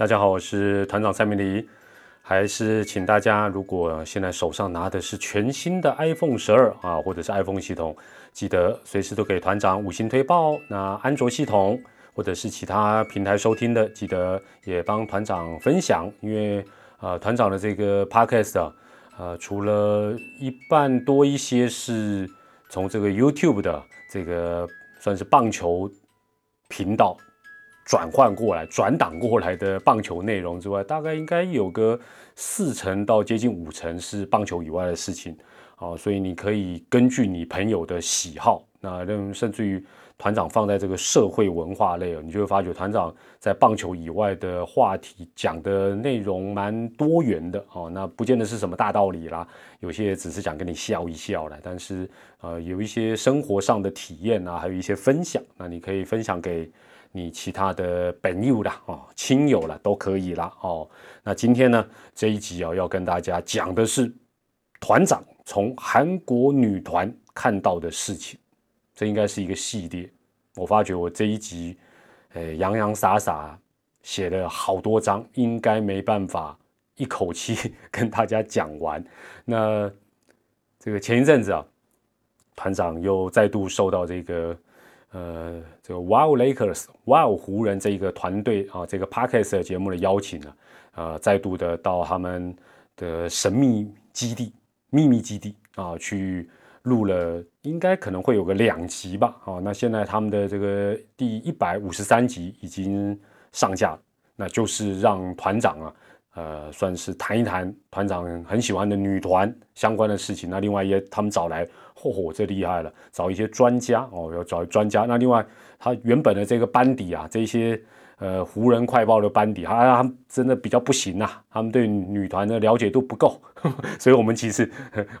大家好，我是团长蔡明黎，还是请大家，如果现在手上拿的是全新的 iPhone 十二啊，或者是 iPhone 系统，记得随时都给团长五星推报。那安卓系统或者是其他平台收听的，记得也帮团长分享，因为呃，团长的这个 Podcast 啊，呃，除了一半多一些是从这个 YouTube 的这个算是棒球频道。转换过来、转档过来的棒球内容之外，大概应该有个四成到接近五成是棒球以外的事情，啊，所以你可以根据你朋友的喜好，那甚至于团长放在这个社会文化类你就会发觉团长在棒球以外的话题讲的内容蛮多元的，哦，那不见得是什么大道理啦，有些只是想跟你笑一笑啦，但是呃，有一些生活上的体验啊，还有一些分享，那你可以分享给。你其他的朋友啦，哦，亲友了都可以啦，哦。那今天呢这一集啊，要跟大家讲的是团长从韩国女团看到的事情。这应该是一个系列。我发觉我这一集，呃，洋洋洒洒写了好多章，应该没办法一口气 跟大家讲完。那这个前一阵子啊，团长又再度受到这个。呃，这个 Wow Lakers Wow 湖人这一个团队啊，这个 Podcast 节目的邀请呢，呃，再度的到他们的神秘基地、秘密基地啊，去录了，应该可能会有个两集吧。啊，那现在他们的这个第一百五十三集已经上架，那就是让团长啊。呃，算是谈一谈团长很喜欢的女团相关的事情。那另外也他们找来，嚯嚯，这厉害了，找一些专家哦，要找专家。那另外他原本的这个班底啊，这些呃湖人快报的班底，他真的比较不行呐，他们对女团的了解度不够，所以我们其实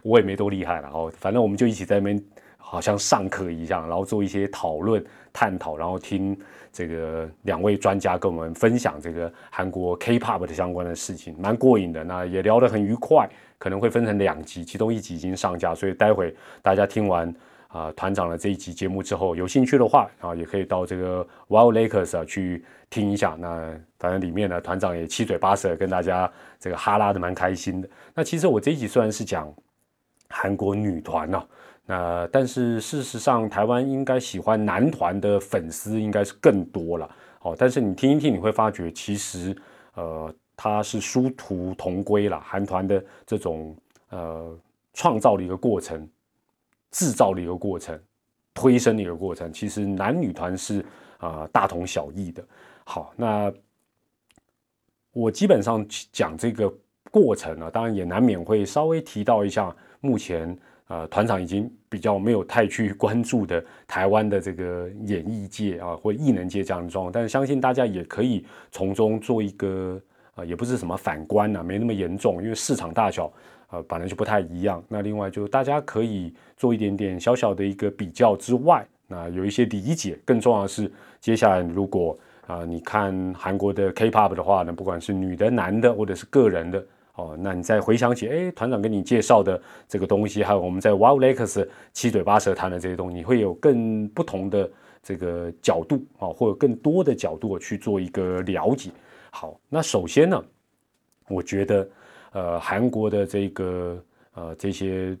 我也没多厉害了哦，反正我们就一起在那边。好像上课一样，然后做一些讨论、探讨，然后听这个两位专家跟我们分享这个韩国 K-pop 的相关的事情，蛮过瘾的。那也聊得很愉快，可能会分成两集，其中一集已经上架，所以待会大家听完啊团长的这一集节目之后，有兴趣的话啊，也可以到这个 Wild Lakers 啊去听一下。那反正里面呢，团长也七嘴八舌跟大家这个哈拉的蛮开心的。那其实我这一集虽然是讲韩国女团呢。呃但是事实上，台湾应该喜欢男团的粉丝应该是更多了。哦，但是你听一听，你会发觉其实，呃，它是殊途同归了。韩团的这种呃创造的一个过程，制造的一个过程，推升的一个过程，其实男女团是啊大同小异的。好，那我基本上讲这个过程呢，当然也难免会稍微提到一下目前。呃，团长已经比较没有太去关注的台湾的这个演艺界啊，或艺能界这样的状况，但是相信大家也可以从中做一个呃，也不是什么反观呐，没那么严重，因为市场大小呃本来就不太一样。那另外就大家可以做一点点小小的一个比较之外，那有一些理解。更重要的是，接下来如果啊你看韩国的 K-pop 的话呢，不管是女的、男的，或者是个人的。哦，那你再回想起，哎，团长跟你介绍的这个东西，还有我们在 Wild Lakes 七嘴八舌谈的这些东西，你会有更不同的这个角度啊，或者更多的角度去做一个了解。好，那首先呢，我觉得，呃，韩国的这个呃这些，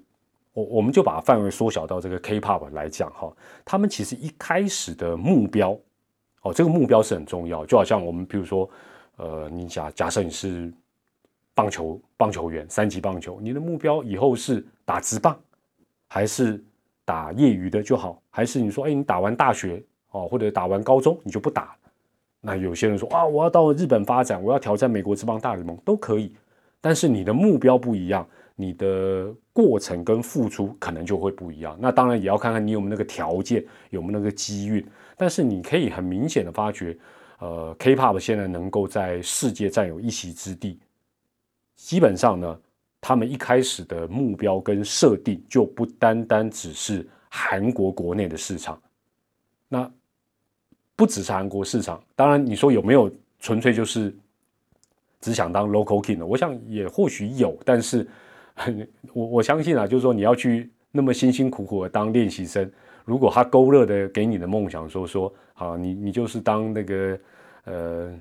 我我们就把范围缩小到这个 K-pop 来讲哈，他们其实一开始的目标，哦，这个目标是很重要，就好像我们比如说，呃，你假假设你是。棒球棒球员，三级棒球，你的目标以后是打职棒，还是打业余的就好？还是你说，哎，你打完大学哦，或者打完高中你就不打？那有些人说啊，我要到日本发展，我要挑战美国职棒大联盟都可以。但是你的目标不一样，你的过程跟付出可能就会不一样。那当然也要看看你有没有那个条件，有没有那个机遇。但是你可以很明显的发觉，呃，K-pop 现在能够在世界占有一席之地。基本上呢，他们一开始的目标跟设定就不单单只是韩国国内的市场，那不只是韩国市场。当然，你说有没有纯粹就是只想当 local king 的？我想也或许有，但是我我相信啊，就是说你要去那么辛辛苦苦的当练习生，如果他勾勒的给你的梦想说说啊，你你就是当那个呃。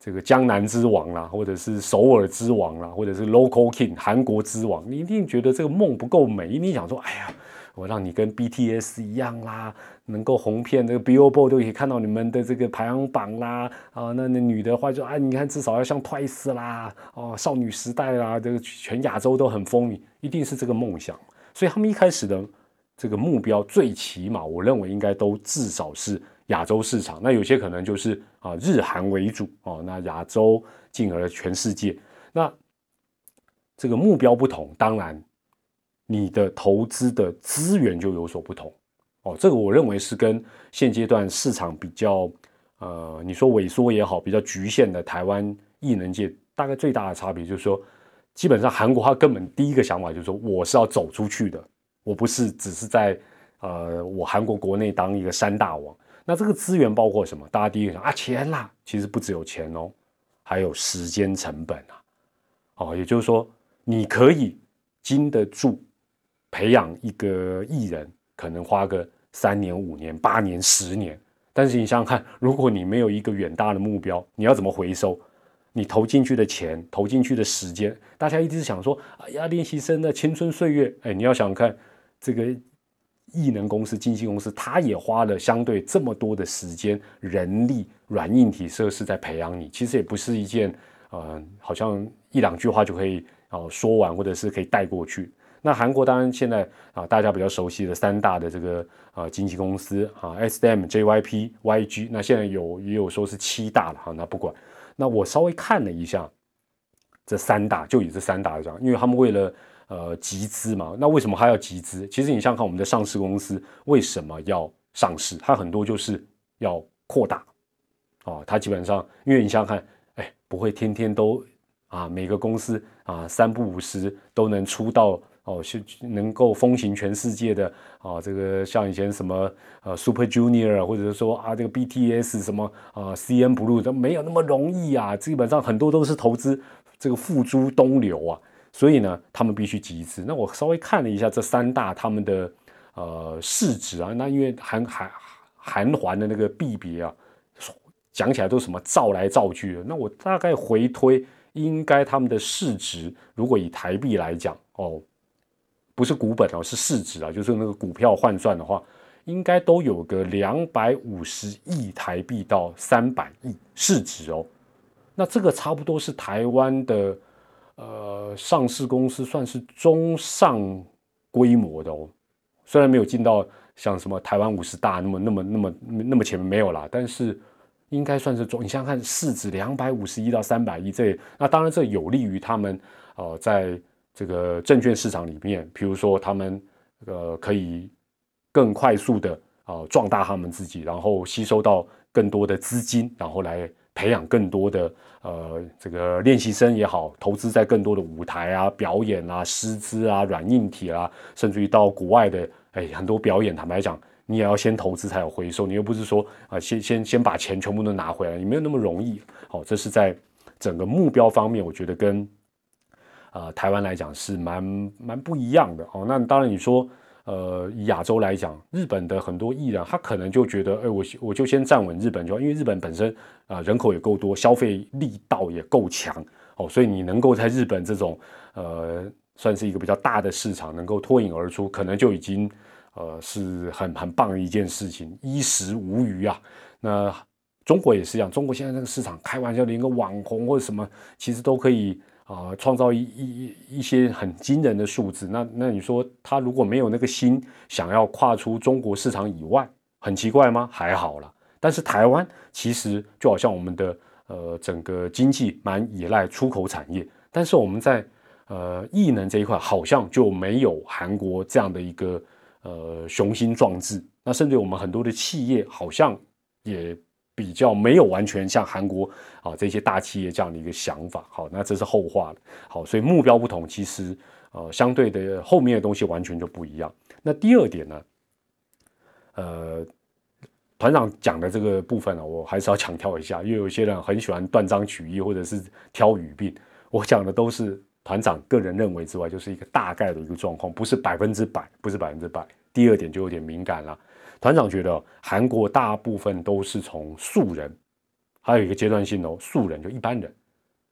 这个江南之王啦，或者是首尔之王啦，或者是 Local King 韩国之王，你一定觉得这个梦不够美，一定想说，哎呀，我让你跟 BTS 一样啦，能够红遍这个 Billboard 都可以看到你们的这个排行榜啦，啊，那那女的话就，哎，你看至少要像 Twice 啦，哦，少女时代啦，这个全亚洲都很风靡，一定是这个梦想。所以他们一开始的这个目标，最起码我认为应该都至少是。亚洲市场，那有些可能就是啊日韩为主哦，那亚洲进而全世界，那这个目标不同，当然你的投资的资源就有所不同哦。这个我认为是跟现阶段市场比较呃，你说萎缩也好，比较局限的台湾艺能界，大概最大的差别就是说，基本上韩国他根本第一个想法就是说，我是要走出去的，我不是只是在呃我韩国国内当一个山大王。那这个资源包括什么？大家第一个想啊，钱啦，其实不只有钱哦，还有时间成本啊。哦，也就是说，你可以经得住培养一个艺人，可能花个三年、五年、八年、十年。但是你想想看，如果你没有一个远大的目标，你要怎么回收？你投进去的钱，投进去的时间，大家一直想说，哎呀，练习生的青春岁月，哎，你要想看这个。艺能公司、经纪公司，他也花了相对这么多的时间、人力、软硬体设施在培养你，其实也不是一件呃，好像一两句话就可以啊说完，或者是可以带过去。那韩国当然现在啊，大家比较熟悉的三大的这个啊经纪公司啊，S M、J Y P、Y G，那现在有也有说是七大了哈，那不管。那我稍微看了一下这三大，就以这三大来讲，因为他们为了。呃，集资嘛，那为什么还要集资？其实你想想看，我们的上市公司为什么要上市？它很多就是要扩大，哦，它基本上，因为你想想看，哎，不会天天都啊，每个公司啊三不五十都能出到哦，是能够风行全世界的啊，这个像以前什么呃 Super Junior，或者是说啊这个 BTS 什么啊 CN Blue 都没有那么容易啊，基本上很多都是投资这个付诸东流啊。所以呢，他们必须集资。那我稍微看了一下这三大他们的呃市值啊，那因为韩韩韩环的那个币别啊，讲起来都什么造来造去的。那我大概回推，应该他们的市值，如果以台币来讲哦，不是股本哦，是市值啊，就是那个股票换算的话，应该都有个两百五十亿台币到三百亿市值哦。那这个差不多是台湾的。呃，上市公司算是中上规模的哦，虽然没有进到像什么台湾五十大那么那么那么那么前面没有啦，但是应该算是中。你想想看，市值两百五十亿到三百亿，这那当然这有利于他们呃，在这个证券市场里面，比如说他们呃可以更快速的啊壮大他们自己，然后吸收到更多的资金，然后来。培养更多的呃这个练习生也好，投资在更多的舞台啊、表演啊、师资啊、软硬体啊，甚至于到国外的哎很多表演，坦白讲，你也要先投资才有回收，你又不是说啊先先先把钱全部都拿回来，你没有那么容易。好，这是在整个目标方面，我觉得跟呃台湾来讲是蛮蛮不一样的哦。那当然你说。呃，以亚洲来讲，日本的很多艺人，他可能就觉得，哎，我我就先站稳日本就好，因为日本本身啊人口也够多，消费力道也够强哦，所以你能够在日本这种呃算是一个比较大的市场能够脱颖而出，可能就已经呃是很很棒的一件事情，衣食无余啊。那中国也是一样，中国现在这个市场，开玩笑连个网红或者什么，其实都可以。啊，创造一一一些很惊人的数字，那那你说他如果没有那个心，想要跨出中国市场以外，很奇怪吗？还好了。但是台湾其实就好像我们的呃整个经济蛮依赖出口产业，但是我们在呃艺能这一块好像就没有韩国这样的一个呃雄心壮志。那甚至我们很多的企业好像也。比较没有完全像韩国啊这些大企业这样的一个想法，好，那这是后话了。好，所以目标不同，其实呃相对的后面的东西完全就不一样。那第二点呢，呃，团长讲的这个部分呢，我还是要强调一下，因为有些人很喜欢断章取义或者是挑语病。我讲的都是团长个人认为之外，就是一个大概的一个状况，不是百分之百，不是百分之百。第二点就有点敏感了。团长觉得韩国大部分都是从素人，还有一个阶段性哦，素人就一般人。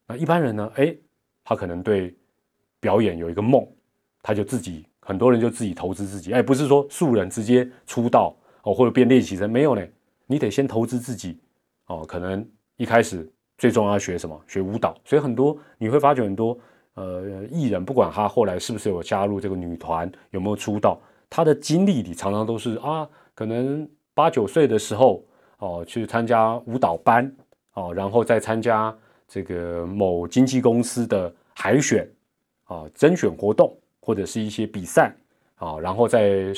那一般人呢？哎，他可能对表演有一个梦，他就自己很多人就自己投资自己。哎，不是说素人直接出道哦，或者变练习生没有呢？你得先投资自己哦。可能一开始最重要学什么？学舞蹈。所以很多你会发觉很多呃艺人，不管他后来是不是有加入这个女团，有没有出道，他的经历里常常都是啊，可能八九岁的时候哦去参加舞蹈班哦，然后再参加。这个某经纪公司的海选啊、甄选活动或者是一些比赛啊，然后再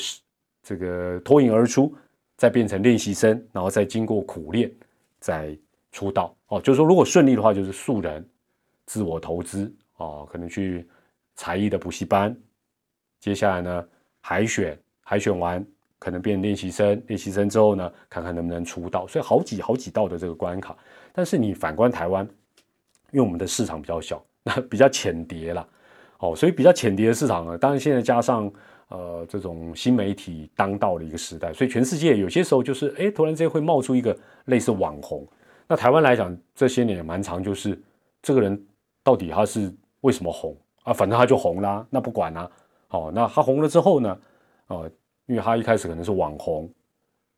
这个脱颖而出，再变成练习生，然后再经过苦练再出道哦。就是说，如果顺利的话，就是素人自我投资哦，可能去才艺的补习班，接下来呢海选，海选完可能变练习生，练习生之后呢，看看能不能出道。所以好几好几道的这个关卡。但是你反观台湾。因为我们的市场比较小，那比较浅碟啦，哦，所以比较浅碟的市场呢，当然现在加上呃这种新媒体当道的一个时代，所以全世界有些时候就是哎，突然之间会冒出一个类似网红。那台湾来讲，这些年也蛮长，就是这个人到底他是为什么红啊？反正他就红啦，那不管啦，哦，那他红了之后呢，哦，因为他一开始可能是网红，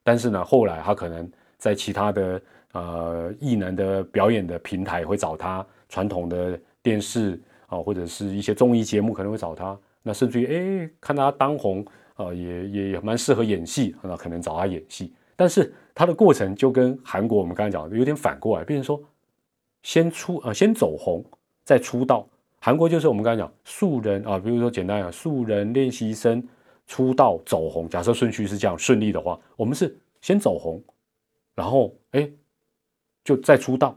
但是呢，后来他可能在其他的。呃，艺能的表演的平台会找他，传统的电视啊，或者是一些综艺节目可能会找他。那甚至于，哎，看他当红，啊，也也也蛮适合演戏，那可能找他演戏。但是他的过程就跟韩国我们刚才讲的有点反过来，变成说先出啊，先走红再出道。韩国就是我们刚才讲素人啊，比如说简单讲素人练习生出道走红，假设顺序是这样顺利的话，我们是先走红，然后哎。就再出道，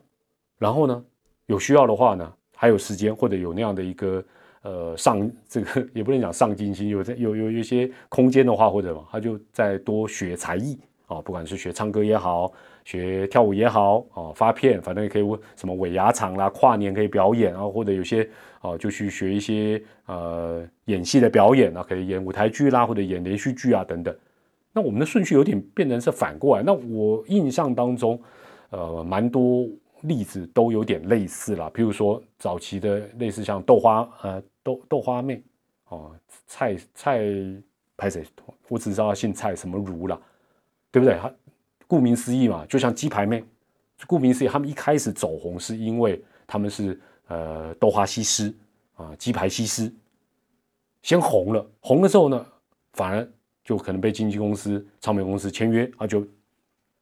然后呢，有需要的话呢，还有时间或者有那样的一个呃上这个 也不能讲上进心，有有有一些空间的话，或者他就再多学才艺啊，不管是学唱歌也好，学跳舞也好啊，发片反正也可以什么尾牙场啦，跨年可以表演啊，或者有些啊就去学一些呃演戏的表演啊，可以演舞台剧啦，或者演连续剧啊等等。那我们的顺序有点变成是反过来。那我印象当中。呃，蛮多例子都有点类似啦，譬如说早期的类似像豆花，呃，豆豆花妹，哦，蔡蔡拍谁？我只知道姓蔡，什么如啦，对不对？他顾名思义嘛，就像鸡排妹，顾名思义，他们一开始走红是因为他们是呃豆花西施啊，鸡排西施，先红了，红了之后呢，反而就可能被经纪公司、唱片公司签约啊，就。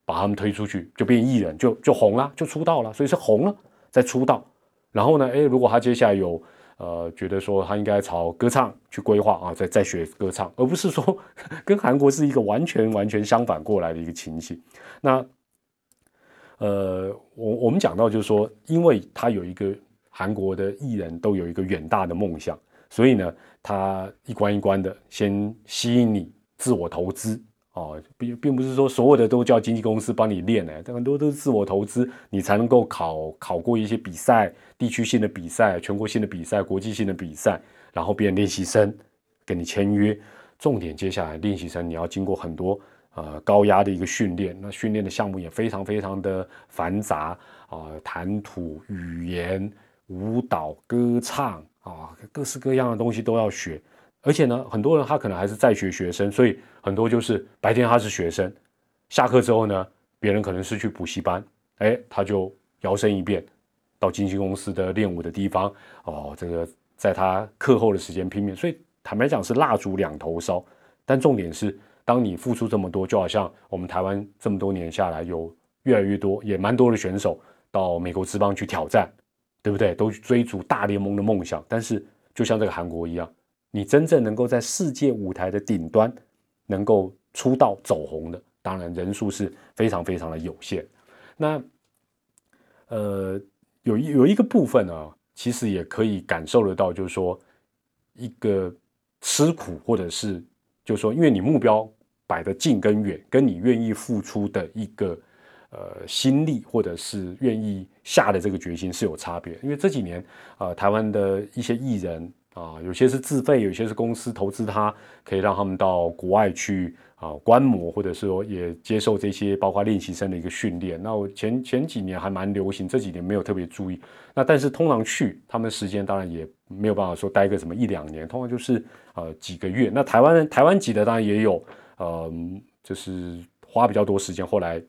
把他们推出去，就变艺人，就就红了，就出道了。所以是红了再出道。然后呢，诶，如果他接下来有呃觉得说他应该朝歌唱去规划啊，再再学歌唱，而不是说 跟韩国是一个完全完全相反过来的一个情形。那呃，我我们讲到就是说，因为他有一个韩国的艺人都有一个远大的梦想，所以呢，他一关一关的先吸引你自我投资。哦，并并不是说所有的都叫经纪公司帮你练呢，很多都是自我投资，你才能够考考过一些比赛，地区性的比赛、全国性的比赛、国际性的比赛，然后变练习生，跟你签约。重点接下来练习生你要经过很多呃高压的一个训练，那训练的项目也非常非常的繁杂啊，谈吐、语言、舞蹈、歌唱啊，各式各样的东西都要学。而且呢，很多人他可能还是在学学生，所以很多就是白天他是学生，下课之后呢，别人可能是去补习班，哎，他就摇身一变到经纪公司的练舞的地方，哦，这个在他课后的时间拼命。所以坦白讲是蜡烛两头烧，但重点是，当你付出这么多，就好像我们台湾这么多年下来，有越来越多也蛮多的选手到美国之邦去挑战，对不对？都追逐大联盟的梦想，但是就像这个韩国一样。你真正能够在世界舞台的顶端能够出道走红的，当然人数是非常非常的有限。那呃，有一有一个部分啊，其实也可以感受得到，就是说一个吃苦，或者是就是说，因为你目标摆的近跟远，跟你愿意付出的一个呃心力，或者是愿意下的这个决心是有差别。因为这几年啊，台湾的一些艺人。啊，有些是自费，有些是公司投资，他可以让他们到国外去啊观摩，或者是说也接受这些包括练习生的一个训练。那我前前几年还蛮流行，这几年没有特别注意。那但是通常去他们时间当然也没有办法说待个什么一两年，通常就是呃几个月。那台湾台湾籍的当然也有，呃，就是花比较多时间，后来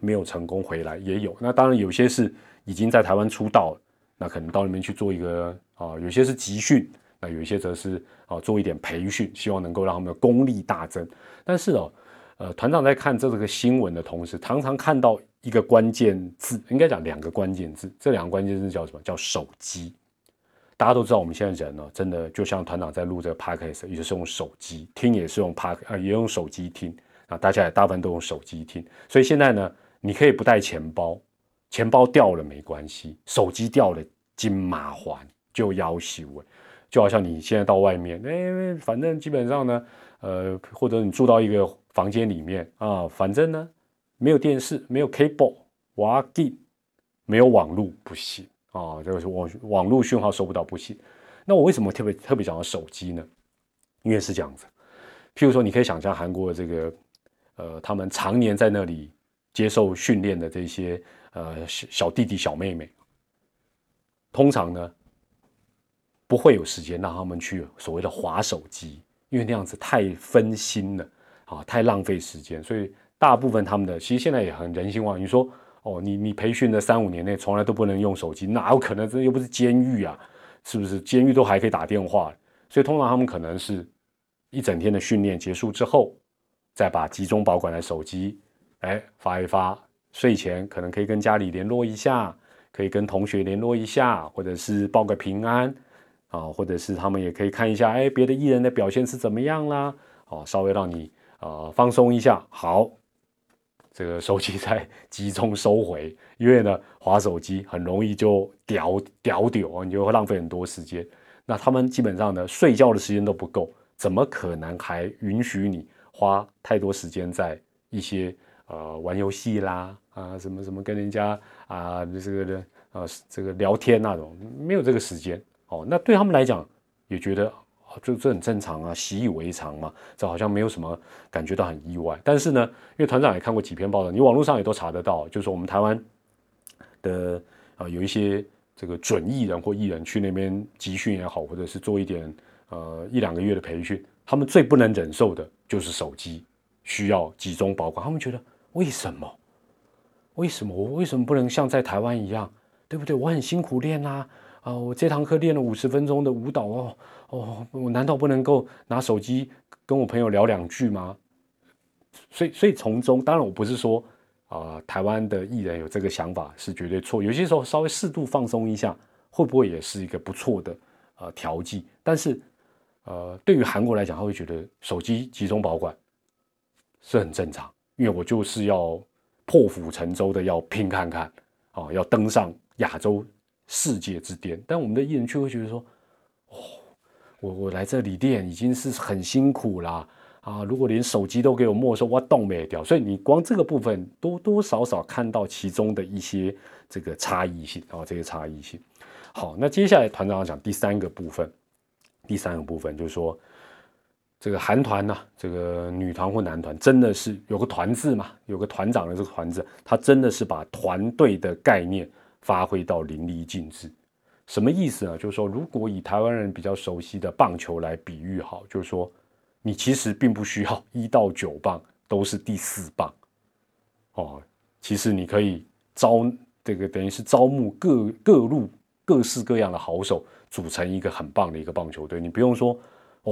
没有成功回来也有。那当然有些是已经在台湾出道了。那可能到那边去做一个啊，有些是集训，那有一些则是啊做一点培训，希望能够让他们的功力大增。但是哦，呃，团长在看这个新闻的同时，常常看到一个关键字，应该讲两个关键字，这两个关键字叫什么？叫手机。大家都知道，我们现在人呢，真的就像团长在录这个 podcast，也是用手机听，也是用 p a r 啊，也用手机听啊，大家也大部分都用手机听。所以现在呢，你可以不带钱包。钱包掉了没关系，手机掉了金马环就要修，就好像你现在到外面，哎，反正基本上呢，呃，或者你住到一个房间里面啊，反正呢没有电视，没有 cable，哇地，没有网络不行啊，就是网网络讯号收不到不行。那我为什么特别特别讲到手机呢？因为是这样子，譬如说你可以想象韩国这个，呃，他们常年在那里接受训练的这些。呃，小小弟弟、小妹妹，通常呢不会有时间让他们去所谓的划手机，因为那样子太分心了啊，太浪费时间。所以大部分他们的其实现在也很人性化。你说哦，你你培训的三五年内从来都不能用手机，哪有可能？这又不是监狱啊，是不是？监狱都还可以打电话。所以通常他们可能是一整天的训练结束之后，再把集中保管的手机哎发一发。睡前可能可以跟家里联络一下，可以跟同学联络一下，或者是报个平安啊，或者是他们也可以看一下，哎，别的艺人的表现是怎么样啦，哦，稍微让你啊放松一下。好，这个手机再 集中收回，因为呢，划手机很容易就掉掉掉哦，你就会浪费很多时间。那他们基本上呢，睡觉的时间都不够，怎么可能还允许你花太多时间在一些？呃，玩游戏啦，啊，什么什么跟人家啊，这个的啊，这个聊天那种，没有这个时间哦。那对他们来讲，也觉得这这很正常啊，习以为常嘛，这好像没有什么感觉到很意外。但是呢，因为团长也看过几篇报道，你网络上也都查得到，就是我们台湾的啊，有一些这个准艺人或艺人去那边集训也好，或者是做一点呃一两个月的培训，他们最不能忍受的就是手机需要集中保管，他们觉得。为什么？为什么我为什么不能像在台湾一样，对不对？我很辛苦练啊，啊，我这堂课练了五十分钟的舞蹈哦，哦，我难道不能够拿手机跟我朋友聊两句吗？所以，所以从中，当然我不是说啊，台湾的艺人有这个想法是绝对错，有些时候稍微适度放松一下，会不会也是一个不错的呃调剂？但是，呃，对于韩国来讲，他会觉得手机集中保管是很正常。因为我就是要破釜沉舟的要拼看看啊，要登上亚洲世界之巅。但我们的艺人却会觉得说：“哦，我我来这里练已经是很辛苦啦啊！如果连手机都给我没收，我动没掉。”所以你光这个部分多多少少看到其中的一些这个差异性啊，这些差异性。好，那接下来团长要讲第三个部分，第三个部分就是说。这个韩团呢，这个女团或男团，真的是有个团字嘛？有个团长的这个团字，他真的是把团队的概念发挥到淋漓尽致。什么意思呢？就是说，如果以台湾人比较熟悉的棒球来比喻，好，就是说，你其实并不需要 一到九棒都是第四棒哦，其实你可以招这个等于是招募各各路各式各样的好手，组成一个很棒的一个棒球队。你不用说。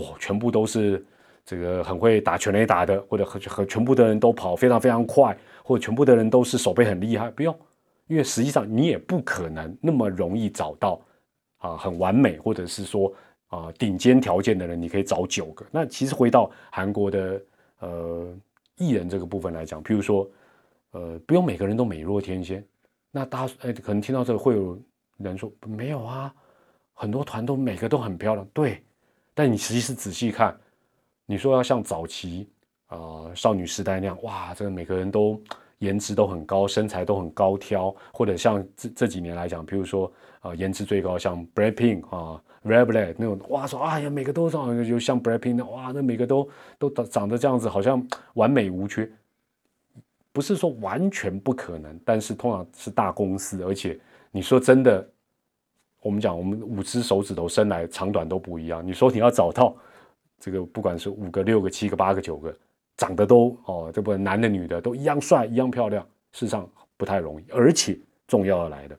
哦，全部都是这个很会打全垒打的，或者和和全部的人都跑非常非常快，或者全部的人都是手背很厉害，不用，因为实际上你也不可能那么容易找到啊很完美，或者是说啊顶尖条件的人，你可以找九个。那其实回到韩国的呃艺人这个部分来讲，譬如说呃不用每个人都美若天仙，那大家哎可能听到这个会有人说没有啊，很多团都每个都很漂亮，对。但你实际是仔细看，你说要像早期啊少女时代那样，哇，这个每个人都颜值都很高，身材都很高挑，或者像这这几年来讲，比如说啊，颜值最高像 Blackpink 啊，Red Velvet 那种，哇，说哎呀，每个都长就像 Blackpink 哇，那每个都都长长得这样子，好像完美无缺。不是说完全不可能，但是通常是大公司，而且你说真的，我们讲我们五只手指头生来长短都不一样，你说你要找到这个不管是五个、六个、七个、八个、九个，长得都哦，这不男的女的都一样帅、一样漂亮，事实上不太容易。而且重要的来的，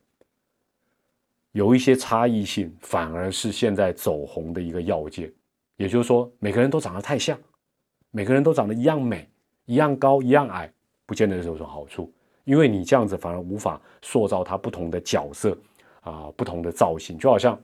有一些差异性反而是现在走红的一个要件，也就是说每个人都长得太像，每个人都长得一样美、一样高、一样矮。不见得是有什么好处，因为你这样子反而无法塑造他不同的角色啊，不同的造型，就好像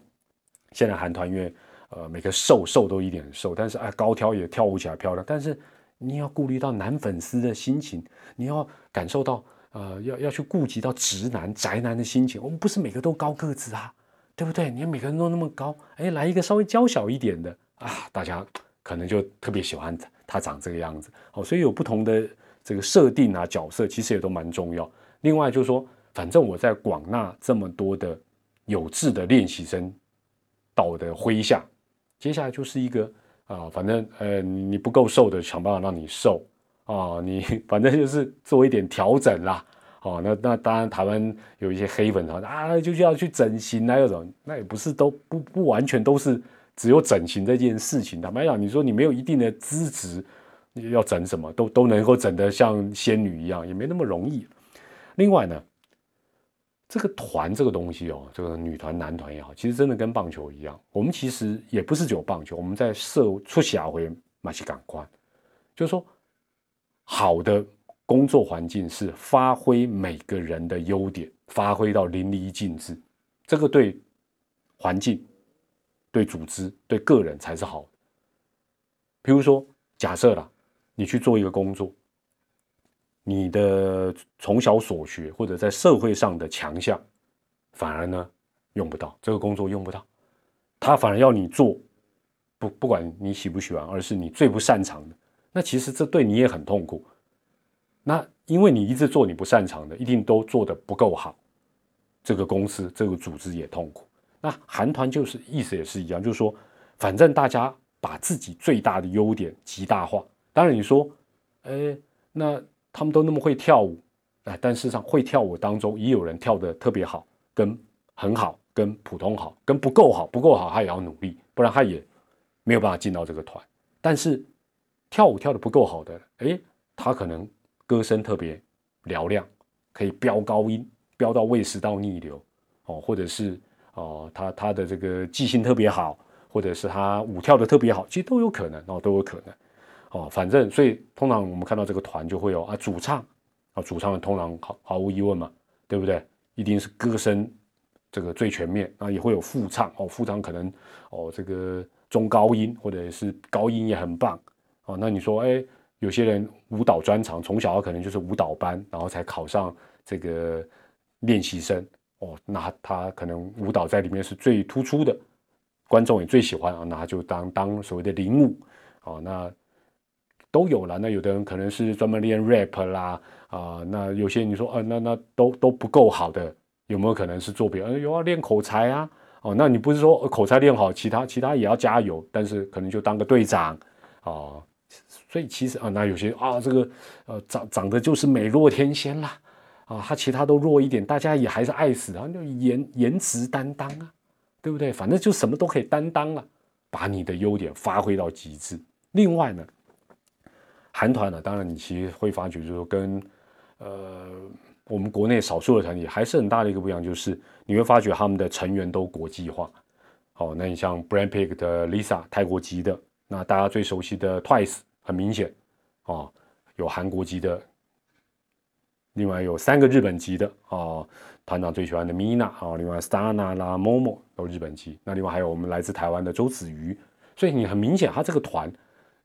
现在韩团，因为呃每个瘦瘦都一点瘦，但是啊高挑也跳舞起来漂亮，但是你要顾虑到男粉丝的心情，你要感受到呃要要去顾及到直男宅男的心情，我们不是每个都高个子啊，对不对？你看每个人都那么高，哎来一个稍微娇小一点的啊，大家可能就特别喜欢他长这个样子，哦，所以有不同的。这个设定啊，角色其实也都蛮重要。另外就是说，反正我在广纳这么多的有志的练习生到我的麾下，接下来就是一个啊，反正呃你不够瘦的，想办法让你瘦啊，你 反正就是做一点调整啦。哦，那那当然，台湾有一些黑粉啊，啊就是要去整形啊，那种那也不是都不不完全都是只有整形这件事情。坦白讲，你说你没有一定的资质。要整什么都都能够整得像仙女一样，也没那么容易。另外呢，这个团这个东西哦，这个女团、男团也好，其实真的跟棒球一样。我们其实也不是只有棒球，我们在社出下回马戏感官，就是说，好的工作环境是发挥每个人的优点，发挥到淋漓尽致。这个对环境、对组织、对个人才是好的。比如说，假设了。你去做一个工作，你的从小所学或者在社会上的强项，反而呢用不到这个工作用不到，他反而要你做，不不管你喜不喜欢，而是你最不擅长的，那其实这对你也很痛苦。那因为你一直做你不擅长的，一定都做的不够好，这个公司这个组织也痛苦。那韩团就是意思也是一样，就是说，反正大家把自己最大的优点极大化。当然，你说，哎，那他们都那么会跳舞，哎，但事实上会跳舞当中也有人跳得特别好，跟很好，跟普通好，跟不够好，不够好他也要努力，不然他也没有办法进到这个团。但是跳舞跳得不够好的，哎，他可能歌声特别嘹亮，可以飙高音，飙到胃食道逆流，哦，或者是哦，他他的这个记性特别好，或者是他舞跳得特别好，其实都有可能，哦，都有可能。哦，反正所以通常我们看到这个团就会有啊主唱啊主唱通常毫毫无疑问嘛，对不对？一定是歌声这个最全面啊，也会有副唱哦，副唱可能哦这个中高音或者是高音也很棒哦。那你说哎，有些人舞蹈专长，从小可能就是舞蹈班，然后才考上这个练习生哦，那他可能舞蹈在里面是最突出的，观众也最喜欢啊，那就当当所谓的领舞哦，那。都有了，那有的人可能是专门练 rap 啦，啊，那有些你说，呃，那那都都不够好的，有没有可能是做别人？有啊，练口才啊，哦，那你不是说口才练好，其他其他也要加油，但是可能就当个队长，啊，所以其实啊，那有些啊，这个呃长长得就是美若天仙啦，啊，他其他都弱一点，大家也还是爱死啊，就颜颜值担当啊，对不对？反正就什么都可以担当了，把你的优点发挥到极致。另外呢。韩团呢，当然你其实会发觉，就是说跟呃我们国内少数的团体还是很大的一个不一样，就是你会发觉他们的成员都国际化。好，那你像 Blackpink 的 Lisa 泰国籍的，那大家最熟悉的 Twice 很明显啊，有韩国籍的，另外有三个日本籍的啊，团长最喜欢的 Mina 啊，另外 Stana 啦 Momo 都日本籍，那另外还有我们来自台湾的周子瑜，所以你很明显他这个团。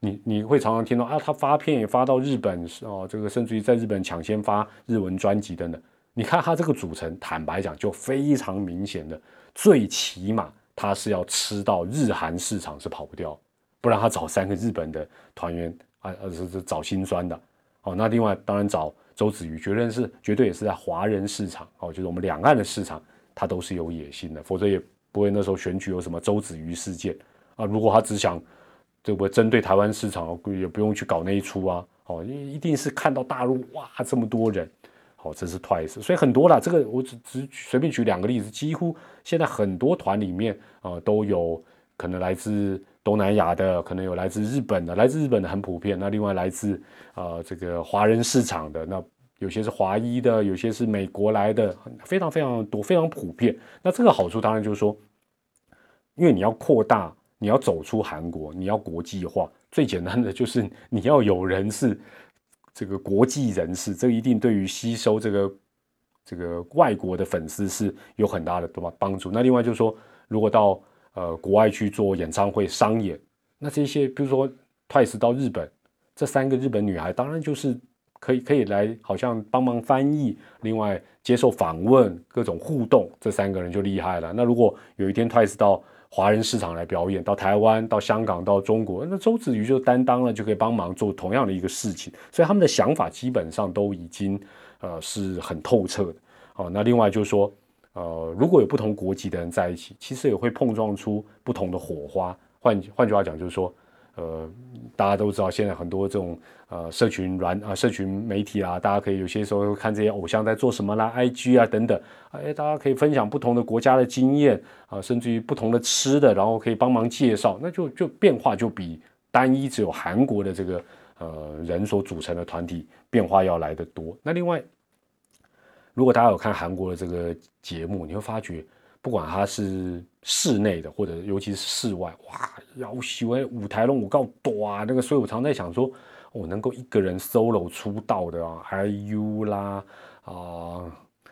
你你会常常听到啊，他发片也发到日本哦，这个甚至于在日本抢先发日文专辑等等。你看他这个组成，坦白讲就非常明显的，最起码他是要吃到日韩市场是跑不掉，不然他找三个日本的团员啊，呃是是找心酸的。哦，那另外当然找周子瑜绝对是绝对也是在华人市场哦，就是我们两岸的市场，他都是有野心的，否则也不会那时候选举有什么周子瑜事件啊。如果他只想这不针对台湾市场，也不用去搞那一出啊。哦，一定是看到大陆哇这么多人，好，这是 Twice，所以很多啦。这个我只只随便举两个例子，几乎现在很多团里面啊都有可能来自东南亚的，可能有来自日本的，来自日本的很普遍。那另外来自啊这个华人市场的，那有些是华裔的，有些是美国来的，非常非常多，非常普遍。那这个好处当然就是说，因为你要扩大，你要走出韩国，你要国际化。最简单的就是你要有人是这个国际人士，这一定对于吸收这个这个外国的粉丝是有很大的帮帮助。那另外就是说，如果到呃国外去做演唱会商演，那这些比如说 Twice 到日本，这三个日本女孩当然就是可以可以来，好像帮忙翻译，另外接受访问，各种互动，这三个人就厉害了。那如果有一天 Twice 到华人市场来表演，到台湾、到香港、到中国，那周子瑜就担当了，就可以帮忙做同样的一个事情。所以他们的想法基本上都已经呃是很透彻的。哦，那另外就是说，呃，如果有不同国籍的人在一起，其实也会碰撞出不同的火花。换换句话讲，就是说。呃，大家都知道，现在很多这种呃社群软啊社群媒体啊，大家可以有些时候看这些偶像在做什么啦，IG 啊等等，哎，大家可以分享不同的国家的经验啊，甚至于不同的吃的，然后可以帮忙介绍，那就就变化就比单一只有韩国的这个呃人所组成的团体变化要来的多。那另外，如果大家有看韩国的这个节目，你会发觉。不管他是室内的，或者尤其是室外，哇，要喜欢舞台龙舞够多啊！那个，所以我常在想说，我能够一个人 solo 出道的啊，IU 啦，啊，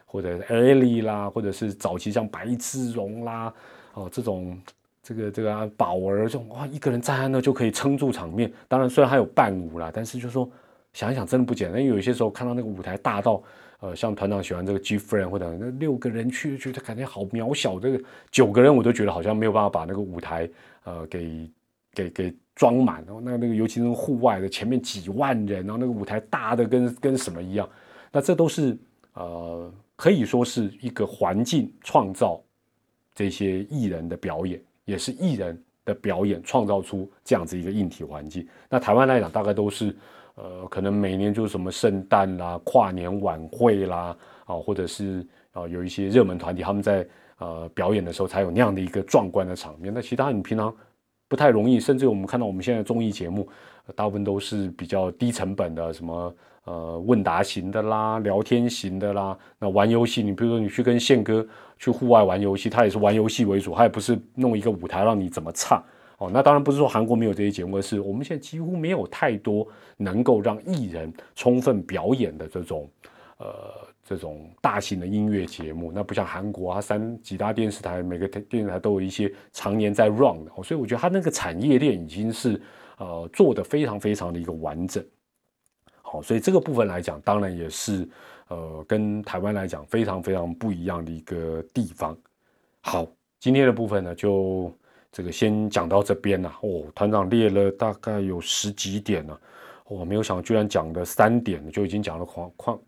或者 Ellie 啦，或者是早期像白志荣啦，哦，这种这个这个宝儿这种，哇，一个人站在那就可以撑住场面。当然，虽然还有伴舞啦，但是就说想一想，真的不简单。因为有些时候看到那个舞台大到。呃，像团长喜欢这个 G friend 或者那六个人去，觉得感觉好渺小。这个九个人我都觉得好像没有办法把那个舞台呃给给给装满。然后那那个尤其是户外的，前面几万人，然后那个舞台大的跟跟什么一样。那这都是呃可以说是一个环境创造这些艺人的表演，也是艺人的表演创造出这样子一个硬体环境。那台湾来讲，大概都是。呃，可能每年就是什么圣诞啦、跨年晚会啦，啊，或者是啊有一些热门团体他们在呃表演的时候才有那样的一个壮观的场面。那其他你平常不太容易，甚至我们看到我们现在综艺节目，大部分都是比较低成本的，什么呃问答型的啦、聊天型的啦。那玩游戏，你比如说你去跟宪哥去户外玩游戏，他也是玩游戏为主，他也不是弄一个舞台让你怎么唱。哦，那当然不是说韩国没有这些节目，而是我们现在几乎没有太多能够让艺人充分表演的这种，呃，这种大型的音乐节目。那不像韩国啊，三几大电视台，每个电视台都有一些常年在 run 的。所以我觉得它那个产业链已经是呃做的非常非常的一个完整。好，所以这个部分来讲，当然也是呃跟台湾来讲非常非常不一样的一个地方。好，今天的部分呢就。这个先讲到这边了哦，团长列了大概有十几点了，我没有想到居然讲了三点就已经讲了狂狂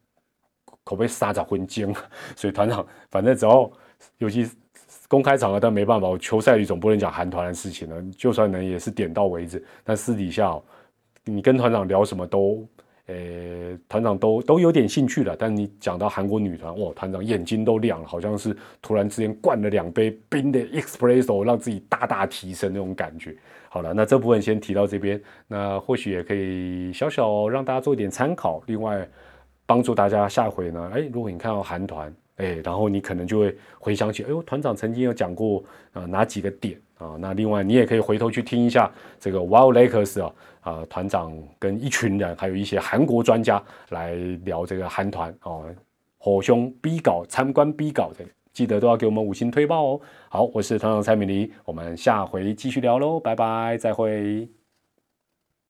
口碑撒着昏精，所以团长反正只要尤其公开场合，但没办法，我球赛里总不能讲韩团的事情了，就算能也是点到为止，但私底下哦你跟团长聊什么都。呃，团长都都有点兴趣了，但你讲到韩国女团，哇，团长眼睛都亮了，好像是突然之间灌了两杯冰的 espresso，让自己大大提升那种感觉。好了，那这部分先提到这边，那或许也可以小小让大家做一点参考，另外帮助大家下回呢，哎，如果你看到韩团，哎，然后你可能就会回想起，哎呦，团长曾经有讲过啊哪几个点啊，那另外你也可以回头去听一下这个 Wild Lakers 啊。啊，团长跟一群人，还有一些韩国专家来聊这个韩团哦，火兄逼稿参观逼稿的，记得都要给我们五星推报哦。好，我是团长蔡明黎，我们下回继续聊喽，拜拜，再会。